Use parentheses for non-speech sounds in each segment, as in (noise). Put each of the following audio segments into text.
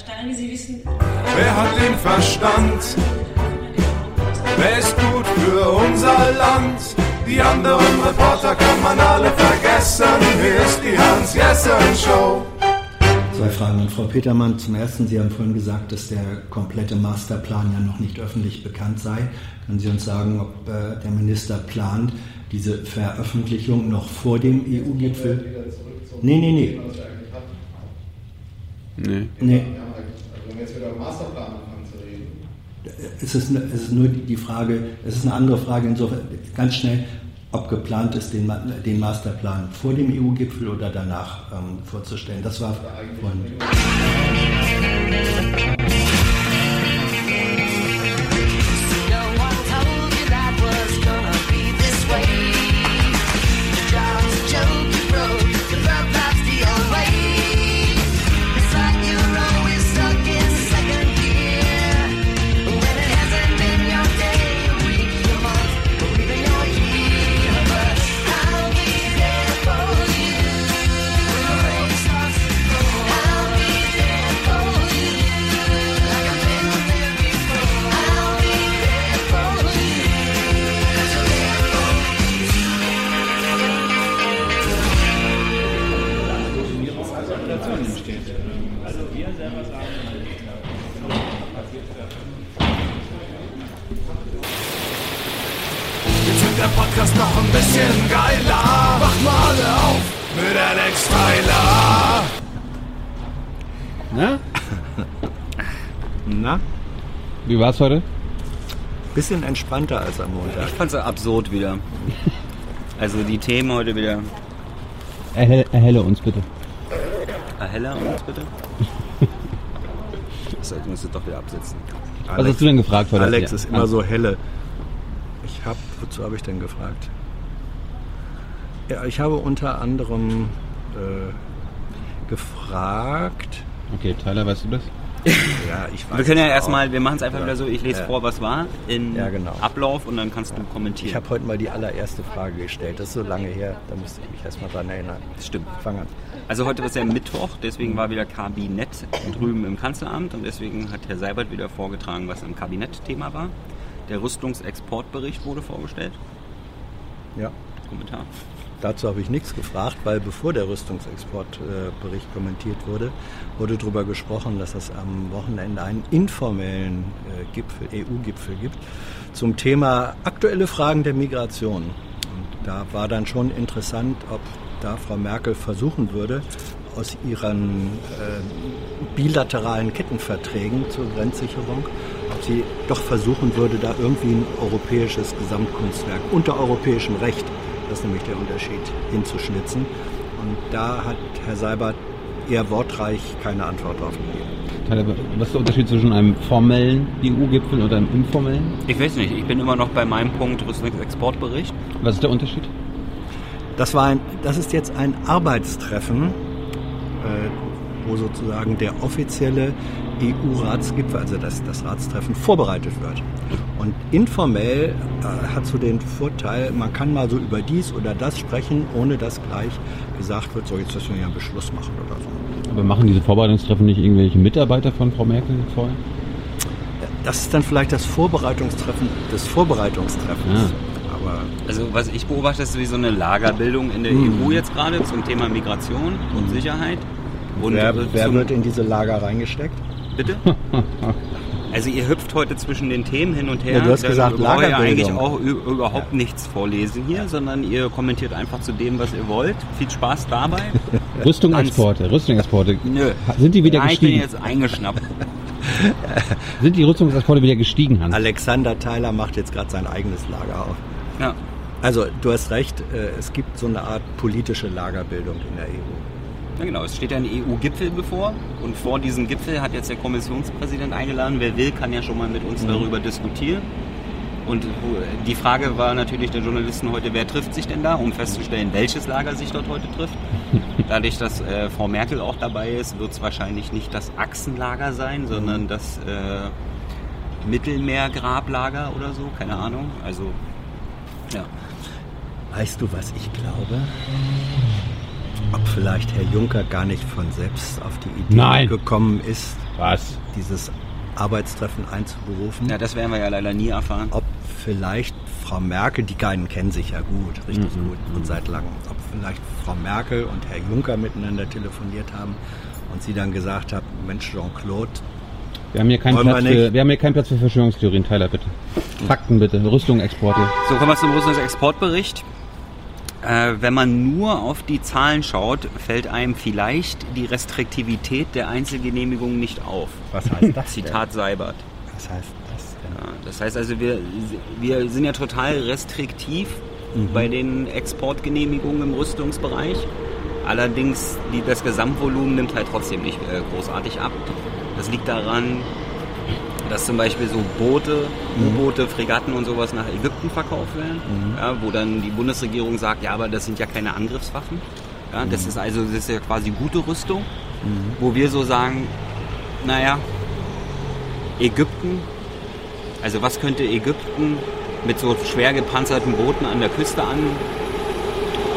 Steiner, wie Sie wissen. Wer hat den Verstand? Wer ist gut für unser Land? Die anderen Reporter kann man alle vergessen. Hier ist die Hans-Jessen-Show. Zwei Fragen an Frau Petermann. Zum Ersten, Sie haben vorhin gesagt, dass der komplette Masterplan ja noch nicht öffentlich bekannt sei. Können Sie uns sagen, ob äh, der Minister plant, diese Veröffentlichung noch vor dem EU-Gipfel? Nee, nee, nee. Nee. nee. Also wenn wir jetzt wieder über Masterplan anfangen zu reden. Es ist, es ist nur die Frage, es ist eine andere Frage insofern, ganz schnell, ob geplant ist, den, den Masterplan vor dem EU-Gipfel oder danach ähm, vorzustellen. Das war vorhin. Der Podcast noch ein bisschen geiler. Macht mal alle auf mit Alex Tyler. Na? (laughs) Na, Wie war's heute? bisschen entspannter als am Montag. Ich fand's absurd wieder. Also die Themen heute wieder. Erhelle, erhelle uns bitte. Erheller uns bitte. (laughs) So, ich muss es doch wieder absetzen. Was hast du denn gefragt heute? Alex ist immer so helle. Ich habe, wozu habe ich denn gefragt? Ja, ich habe unter anderem äh, gefragt. Okay, Tyler, weißt du das? Ja, ich weiß Wir können ja es erstmal, wir machen es einfach Ja. wieder so, ich lese Ja. vor, was war in Ja, genau. Ablauf und dann kannst du Ich kommentieren. habe heute mal die allererste Frage gestellt. Das ist so lange her, da musste ich mich erstmal dran erinnern. Das stimmt. Fang an. Also heute ist ja Mittwoch, deswegen war wieder Kabinett drüben im Kanzleramt und deswegen hat Herr Seibert wieder vorgetragen, was am Kabinett-Thema war. Der Rüstungsexportbericht wurde vorgestellt. Ja. Kommentar. Dazu habe ich nichts gefragt, weil bevor der Rüstungsexportbericht kommentiert wurde, wurde darüber gesprochen, dass es am Wochenende einen informellen äh, Gipfel, EU-Gipfel gibt zum Thema aktuelle Fragen der Migration. Und da war dann schon interessant, ob da Frau Merkel versuchen würde, aus ihren äh, bilateralen Kettenverträgen zur Grenzsicherung, ob sie doch versuchen würde, da irgendwie ein europäisches Gesamtkunstwerk unter europäischem Recht, das ist nämlich der Unterschied, hinzuschnitzen. Und da hat Herr Seibert eher wortreich keine Antwort drauf gegeben. Was ist der Unterschied zwischen einem formellen EU-Gipfel und einem informellen? Ich weiß nicht, ich bin immer noch bei meinem Punkt Rüstungsexportbericht. Was ist der Unterschied? Das, war ein, das ist jetzt ein Arbeitstreffen, wo sozusagen der offizielle EU-Ratsgipfel, also das, das Ratstreffen, vorbereitet wird. Und informell äh, hat so den Vorteil, man kann mal so über dies oder das sprechen, ohne dass gleich gesagt wird, so jetzt müssen wir ja einen Beschluss machen oder so. Aber machen diese Vorbereitungstreffen nicht irgendwelche Mitarbeiter von Frau Merkel vorher? Das ist dann vielleicht das Vorbereitungstreffen des Vorbereitungstreffens. Ja. Aber Also was ich beobachte, ist wie so eine Lagerbildung in der EU jetzt gerade zum Thema Migration und Sicherheit. Und wer, äh, wer wird in diese Lager reingesteckt? Bitte? (laughs) Also ihr hüpft heute zwischen den Themen hin und her. Ja, du hast Da gesagt, braucht ihr eigentlich Lagerbildung. auch überhaupt nichts vorlesen hier, sondern ihr kommentiert einfach zu dem, was ihr wollt. Viel Spaß dabei. (laughs) Rüstung, Hans. Exporte, Rüstungsexporte. Nö. Sind die wieder ja, ich bin gestiegen? jetzt eingeschnappt. Sind die Rüstungsexporte wieder gestiegen, Hans? Alexander Theiler macht jetzt gerade sein eigenes Lager auf. Ja. Also, du hast recht, äh, es gibt so eine Art politische Lagerbildung in der EU. ja, genau. Es steht ja ein EU-Gipfel bevor und vor diesem Gipfel hat jetzt der Kommissionspräsident eingeladen. Wer will, kann ja schon mal mit uns darüber diskutieren. Und die Frage war natürlich der Journalisten heute, wer trifft sich denn da, um festzustellen, welches Lager sich dort heute trifft. (laughs) Dadurch, dass äh, Frau Merkel auch dabei ist, wird es wahrscheinlich nicht das Achsenlager sein, sondern das äh, Mittelmeergrablager oder so, keine Ahnung. Also, ja. Weißt du, was ich glaube? Ob vielleicht Herr Juncker gar nicht von selbst auf die Idee Nein. gekommen ist, Was? dieses Arbeitstreffen einzuberufen. Ja, das werden wir ja leider nie erfahren. ob vielleicht Frau Merkel, die beiden kennen sich ja gut, richtig gut und seit langem, ob vielleicht Frau Merkel und Herr Juncker miteinander telefoniert haben und sie dann gesagt hat, Mensch Jean-Claude, Wir haben hier keinen Platz für, wir haben hier keinen Platz für Verschwörungstheorien, Tyler, bitte. Fakten bitte, Rüstung, Exporte. So, kommen wir zum Rüstungsexportbericht. Äh, wenn man nur auf die Zahlen schaut, fällt einem vielleicht die Restriktivität der Einzelgenehmigungen nicht auf. was heißt das Zitat Seibert. Was heißt das denn? Ja, das heißt also, wir, wir sind ja total restriktiv bei den Exportgenehmigungen im Rüstungsbereich. Allerdings, die, das Gesamtvolumen nimmt halt trotzdem nicht äh, großartig ab. Das liegt daran, dass zum Beispiel so Boote, U-Boote, Fregatten und sowas nach Ägypten verkauft werden, ja, wo dann die Bundesregierung sagt, ja, aber das sind ja keine Angriffswaffen. Ja, das ist also das ist ja quasi gute Rüstung, wo wir so sagen, naja, Ägypten, also was könnte Ägypten mit so schwer gepanzerten Booten an der Küste an?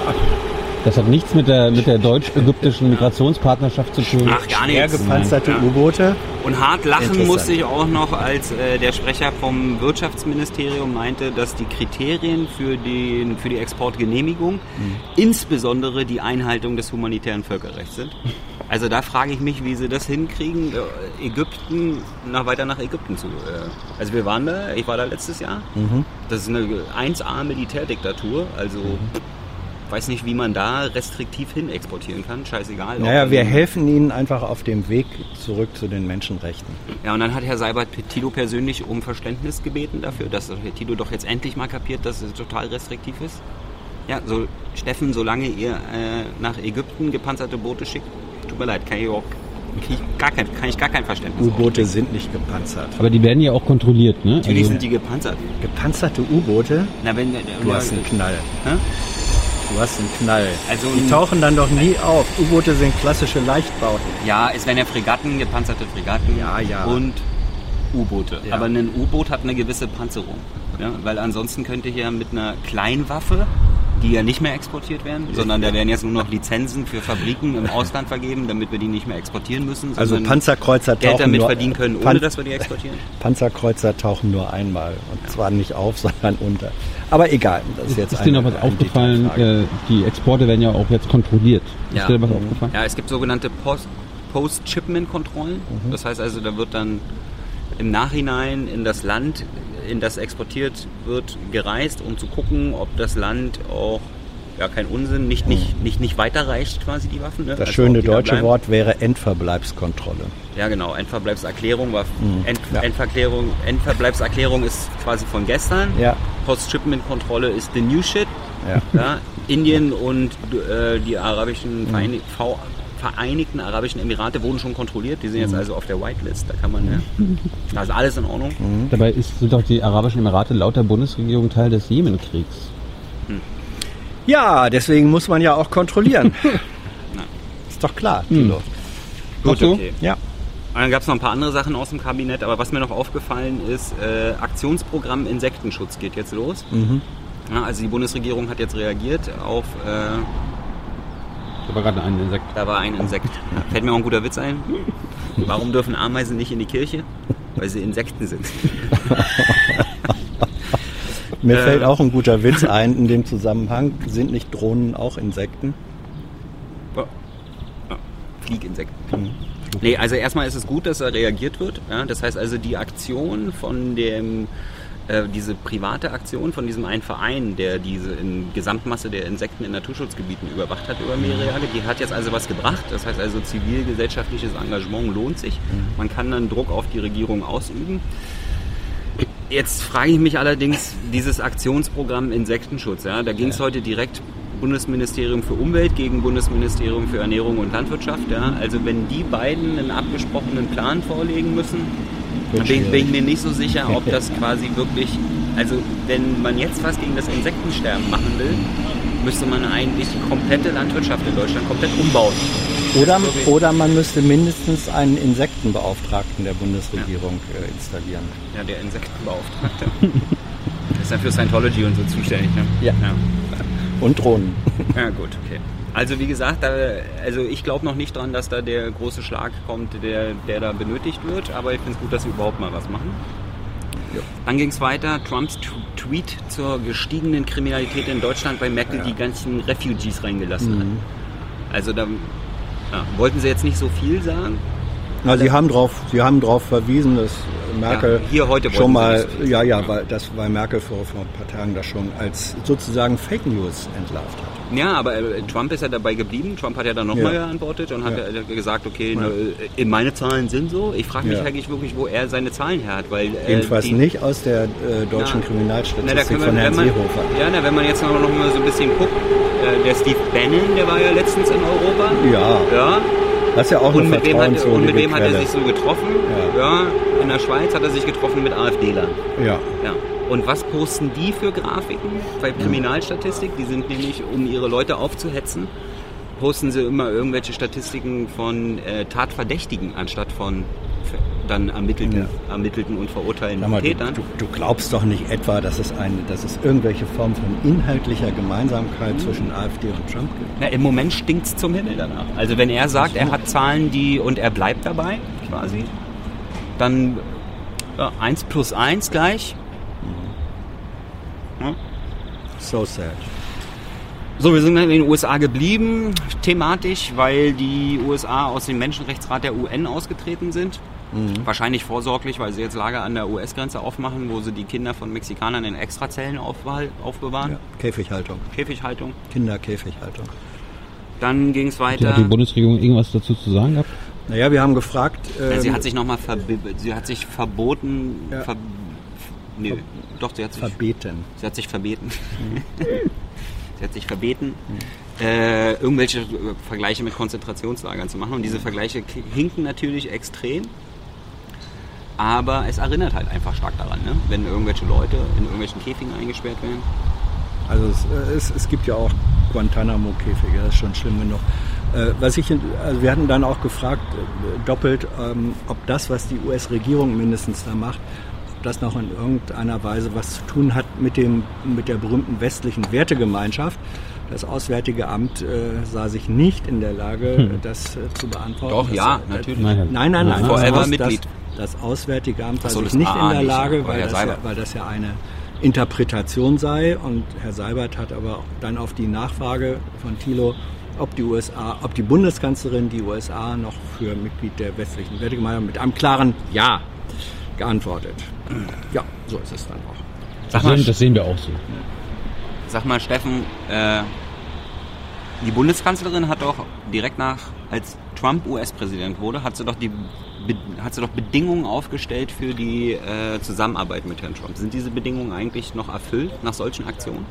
(laughs) Das hat nichts mit der, mit der deutsch-ägyptischen Migrationspartnerschaft zu tun. Ach, gar Schwer nichts. gepanzerte Ja. U-Boote. Und hart lachen musste ich auch noch, als äh, der Sprecher vom Wirtschaftsministerium meinte, dass die Kriterien für, den, für die Exportgenehmigung insbesondere die Einhaltung des humanitären Völkerrechts sind. Also da frage ich mich, wie sie das hinkriegen, äh, Ägypten nach, weiter nach Ägypten zu. Äh, also wir waren da, ich war da letztes Jahr. Das ist eine 1A Militärdiktatur, also weiß nicht, wie man da restriktiv hin exportieren kann. Scheißegal. Naja, wir helfen ihnen einfach auf dem Weg zurück zu den Menschenrechten. Ja, und dann hat Herr Seibert Tilo persönlich um Verständnis gebeten dafür, dass Herr Tilo doch jetzt endlich mal kapiert, dass es total restriktiv ist. Ja, so Steffen, solange ihr äh, nach Ägypten gepanzerte Boote schickt, tut mir leid, kann ich, überhaupt, kann ich gar kein, kann ich gar kein Verständnis U-Boote sind nicht gepanzert. Aber die werden ja auch kontrolliert, ne? Natürlich Also, sind die gepanzert. Gepanzerte U-Boote? Na, wenn, Du hast einen Knall. Hä? Du hast einen Knall. Also die tauchen dann doch nie auf. U-Boote sind klassische Leichtbauten. Ja, es werden ja Fregatten, gepanzerte Fregatten Ja, ja. und U-Boote. Ja. Aber ein U-Boot hat eine gewisse Panzerung. Ja? Weil ansonsten könnte hier mit einer Kleinwaffe, die ja nicht mehr exportiert werden, sondern da werden jetzt nur noch Lizenzen für Fabriken im Ausland vergeben, damit wir die nicht mehr exportieren müssen. Also Panzerkreuzer Geld tauchen damit nur, verdienen können, ohne Pan- dass wir die exportieren. Panzerkreuzer tauchen nur einmal. Und zwar nicht auf, (laughs) sondern unter. Aber egal, das ist jetzt ist dir noch was aufgefallen? Äh, die Exporte werden ja auch jetzt kontrolliert. Ist dir was aufgefallen? Ja, es gibt sogenannte Post- Post-Shipment-Kontrollen. Mhm. Das heißt also, da wird dann im Nachhinein in das Land, in das exportiert wird, gereist, um zu gucken, ob das Land auch ja kein Unsinn, nicht, nicht, nicht, nicht weiterreicht quasi die Waffen. Ne? Mhm. Das Also schöne da deutsche. Wort wäre Endverbleibskontrolle. Ja genau, Endverbleibserklärung war End, ja. Endverklärung, Endverbleibserklärung ist quasi von gestern. Ja. Post-Shipment-Kontrolle ist the new shit. Ja. Ja, Indien und äh, die arabischen Mhm. Vereinig V Vereinigten Arabischen Emirate wurden schon kontrolliert. Die sind Mhm. jetzt also auf der Whitelist. Da kann man ja. Da ist alles in Ordnung. Mhm. Dabei ist, sind doch die Arabischen Emirate laut der Bundesregierung Teil des Jemenkriegs. Ja, deswegen muss man ja auch kontrollieren. (laughs) ist doch klar, Tilo. Gut, okay. Ja. Und dann gab es noch ein paar andere Sachen aus dem Kabinett, aber was mir noch aufgefallen ist, äh, Aktionsprogramm Insektenschutz geht jetzt los. Mhm. Ja, also die Bundesregierung hat jetzt reagiert auf, äh, Da war gerade ein Insekt. da war ein Insekt. Ja, fällt mir auch ein guter Witz ein. Warum dürfen Ameisen nicht in die Kirche? Weil sie Insekten sind. (laughs) Mir Äh. fällt auch ein guter Witz ein in dem Zusammenhang. Sind nicht Drohnen auch Insekten? Ja. Ja. Flieginsekten. Nee, also erstmal ist es gut, dass da reagiert wird. Ja, das heißt also die Aktion von dem, äh, diese private Aktion von diesem einen Verein, der diese Gesamtmasse der Insekten in Naturschutzgebieten überwacht hat über mehrere Jahre, die hat jetzt also was gebracht. Das heißt also zivilgesellschaftliches Engagement lohnt sich. Man kann dann Druck auf die Regierung ausüben. Jetzt frage ich mich allerdings, dieses Aktionsprogramm Insektenschutz, ja, da ging es heute direkt Bundesministerium für Umwelt gegen Bundesministerium für Ernährung und Landwirtschaft. Ja. Also wenn die beiden einen abgesprochenen Plan vorlegen müssen, dann bin, bin ich mir nicht so sicher, ob das (laughs) quasi wirklich, also wenn man jetzt was gegen das Insektensterben machen will, müsste man eigentlich die komplette Landwirtschaft in Deutschland komplett umbauen. Oder, wirklich- oder man müsste mindestens einen Insektenbeauftragten der Bundesregierung äh, installieren. Ja, der Insektenbeauftragte. (laughs) ist ja für Scientology und so zuständig, ne? Ja. ja. Und Drohnen. (laughs) Ja, gut, okay. Also wie gesagt, da, also ich glaube noch nicht dran, dass da der große Schlag kommt, der, der da benötigt wird, aber ich finde es gut, dass sie überhaupt mal was machen. Dann ging es weiter, Trumps Tweet zur gestiegenen Kriminalität in Deutschland, weil Merkel die ganzen Refugees reingelassen hat. Also da ja, wollten sie jetzt nicht so viel sagen. Na, Sie haben darauf, Sie haben darauf verwiesen, dass Merkel Ja, hier heute wollten schon mal, ja, ja, weil das, weil Merkel vor, vor ein paar Tagen das schon als sozusagen Fake News entlarvt hat. Ja, aber äh, Trump ist ja dabei geblieben. Trump hat ja dann nochmal Ja. geantwortet und hat Ja. gesagt, okay, Ja. ne, äh, meine Zahlen sind so. Ich frage mich Ja. eigentlich wirklich, wo er seine Zahlen her hat, weil äh, Jedenfalls die, nicht aus der äh, deutschen Na, Kriminalstatistik Na, wir, von Herrn man, Seehofer. Ja, na, wenn man jetzt noch, noch mal so ein bisschen guckt, äh, der Steve Bannon, der war ja letztens in Europa. Ja, Ja, das ist ja auch und eine mit, wem hat, und mit wem hat er sich so getroffen? Ja. Ja. in der Schweiz hat er sich getroffen mit AfDlern. Ja, Ja. Und was posten die für Grafiken bei Kriminalstatistik? Die sind nämlich, um ihre Leute aufzuhetzen, posten sie immer irgendwelche Statistiken von äh, Tatverdächtigen anstatt von dann ermittelten, ermittelten und verurteilten mal, du, Tätern. du, du glaubst doch nicht etwa, dass es, eine, dass es irgendwelche Form von inhaltlicher Gemeinsamkeit zwischen AfD und Trump gibt? Na, Im Moment stinkt's zum Himmel danach. Also wenn er sagt, er hat Zahlen, die und er bleibt dabei, quasi, dann ja, 1 plus 1 gleich. So sad. So, wir sind in den USA geblieben, thematisch, weil die USA aus dem Menschenrechtsrat der UN ausgetreten sind. Wahrscheinlich vorsorglich, weil sie jetzt Lager an der US-Grenze aufmachen, wo sie die Kinder von Mexikanern in Extrazellen aufbewahren. Ja. Käfighaltung, Käfighaltung. Kinderkäfighaltung. Dann ging es Hat weiter. die Bundesregierung irgendwas dazu zu sagen gehabt? Naja, wir haben gefragt, ähm, sie hat sich nochmal sie hat sich verboten. Ja. Ver nee, doch, sie hat sich, verbeten. sie hat sich verbeten. (laughs) sie hat sich verbeten, äh, irgendwelche äh, Vergleiche mit Konzentrationslagern zu machen. Und diese Vergleiche hinken natürlich extrem. Aber es erinnert halt einfach stark daran, ne? wenn irgendwelche Leute in irgendwelchen Käfigen eingesperrt werden. Also es, äh, es, es gibt ja auch Guantanamo-Käfige, das ist schon schlimm genug. Äh, was ich, also wir hatten dann auch gefragt, äh, doppelt, ähm, ob das, was die US-Regierung mindestens da macht, ob das noch in irgendeiner Weise was zu tun hat mit, dem, mit der berühmten westlichen Wertegemeinschaft. Das Auswärtige Amt äh, sah sich nicht in der Lage, das äh, zu beantworten. Doch, Das, ja, natürlich. Nein, nein, nein. Forever das, Aus- Mitglied. Das, das Auswärtige Amt so, sich nicht A in der Lage, weil das, ja, weil das ja eine Interpretation sei. Und Herr Seibert hat aber dann auf die Nachfrage von Thilo, ob die USA, ob die Bundeskanzlerin die USA noch für Mitglied der westlichen Wertegemeinschaft mit einem klaren Ja geantwortet. Ja, so ist es dann auch. Sag Das mal, sehen, das sehen wir auch so. Sag mal, Steffen, äh, die Bundeskanzlerin hat doch direkt nach, als Trump US-Präsident wurde, hat sie doch die hat sie doch Bedingungen aufgestellt für die äh, Zusammenarbeit mit Herrn Trump. Sind diese Bedingungen eigentlich noch erfüllt nach solchen Aktionen?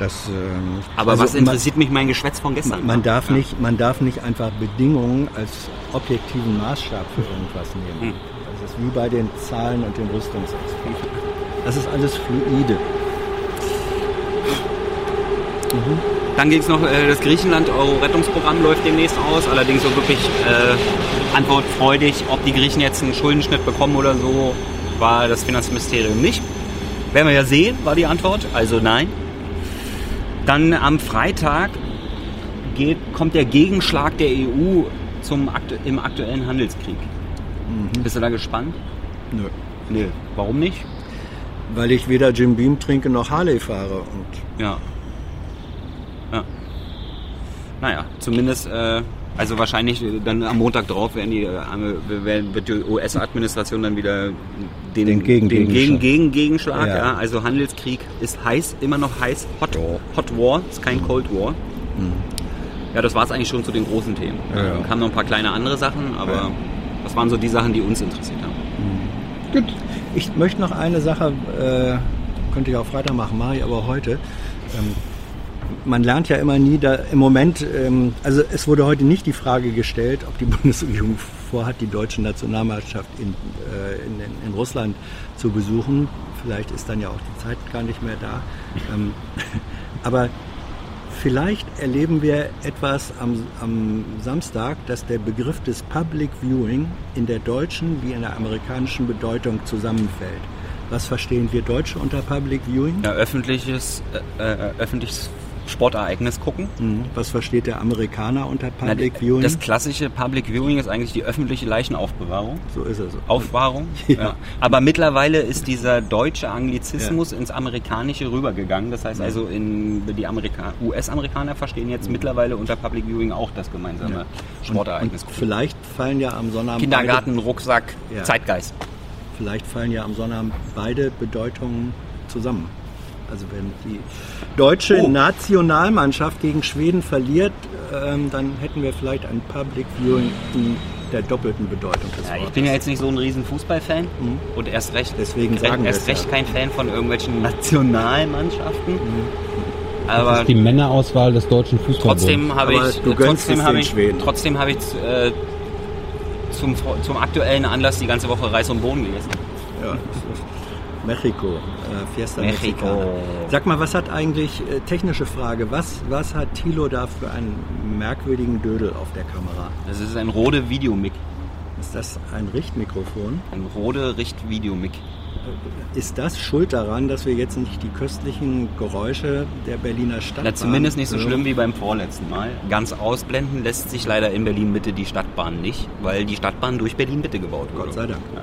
Das, ähm, Aber also was interessiert mich mein Geschwätz von gestern? Man, man, darf Ja. nicht, man darf nicht einfach Bedingungen als objektiven Maßstab für irgendwas nehmen. Hm. Das ist wie bei den Zahlen und den Rüstungsexporten. Das ist alles fluide. Dann ging es noch, äh, das Griechenland-Euro-Rettungsprogramm läuft demnächst aus. Allerdings so wirklich äh, antwortfreudig, ob die Griechen jetzt einen Schuldenschnitt bekommen oder so, war das Finanzministerium nicht. Werden wir ja sehen, war die Antwort. Also nein. Dann am Freitag geht, kommt der Gegenschlag der EU zum aktu im aktuellen Handelskrieg. Bist du da gespannt? Nö. Nö. Warum nicht? Weil ich weder Jim Beam trinke noch Harley fahre. Und. Ja. Naja, zumindest, äh, also wahrscheinlich dann am Montag drauf werden die, äh, werden, wird die US-Administration dann wieder den, Den Gegen- den. Gegen, Gegen Gegenschlag. Ja. Ja. Also Handelskrieg ist heiß, immer noch heiß. Hot, Ja. Hot War, ist kein Cold War. Ja, das war es eigentlich schon zu den großen Themen. Ja, ja. Dann kamen noch ein paar kleine andere Sachen, aber Ja. das waren so die Sachen, die uns interessiert haben. Gut. Ich möchte noch eine Sache, äh, könnte ich auch Freitag machen, mache ich aber heute. Ähm, man lernt ja immer nie, da im Moment, ähm, also es wurde heute nicht die Frage gestellt, ob die (laughs) Bundesregierung vorhat, die deutsche Nationalmannschaft in, äh, in, in, Russland zu besuchen. Vielleicht ist dann ja auch die Zeit gar nicht mehr da. Ähm, (laughs) aber Vielleicht erleben wir etwas am, am Samstag, dass der Begriff des Public Viewing in der deutschen wie in der amerikanischen Bedeutung zusammenfällt. Was verstehen wir Deutsche unter Public Viewing? Ja, öffentliches, äh, äh, öffentliches Sportereignis gucken. Mhm. Was versteht der Amerikaner unter Na, Public Viewing? Das klassische Public Viewing ist eigentlich die öffentliche Leichenaufbewahrung. so ist es. Aufwahrung. (laughs) Ja. Ja. Aber mittlerweile ist dieser deutsche Anglizismus ins Amerikanische rübergegangen. Das heißt also, in, die Amerika US-Amerikaner verstehen jetzt mittlerweile unter Public Viewing auch das gemeinsame Sportereignis. Und vielleicht fallen ja am Sonnabend Kindergarten, Rucksack, Ja. Zeitgeist. Vielleicht fallen ja am Sonnabend beide Bedeutungen zusammen. Also wenn die deutsche Oh. Nationalmannschaft gegen Schweden verliert, ähm, dann hätten wir vielleicht ein Public Viewing in der doppelten Bedeutung des Ja, ich bin ja jetzt nicht so ein riesen Fußballfan Mhm. und erst recht, Deswegen sagen erst recht ja. kein Fan von irgendwelchen Nationalmannschaften. Das Aber ist die Männerauswahl des deutschen Fußballbunds. trotzdem habe ich, trotzdem habe ich, Schweden. trotzdem habe ich äh, zum, zum aktuellen Anlass die ganze Woche Reis und Bohnen gegessen. Ja, das ist Mexiko, äh, Fiesta Mexiko. Mexicana. Sag mal, was hat eigentlich, äh, technische Frage, was, was hat Thilo da für einen merkwürdigen Dödel auf der Kamera? Das ist ein Rode Videomic. Ist das ein Richtmikrofon? Ein Rode Richt Videomic. Ist das schuld daran, dass wir jetzt nicht die köstlichen Geräusche der Berliner Stadt Na, zumindest nicht so schlimm wie beim vorletzten Mal. Ganz ausblenden lässt sich leider in Berlin Mitte die Stadtbahn nicht, weil die Stadtbahn durch Berlin Mitte gebaut wurde. Gott sei Dank. Ja.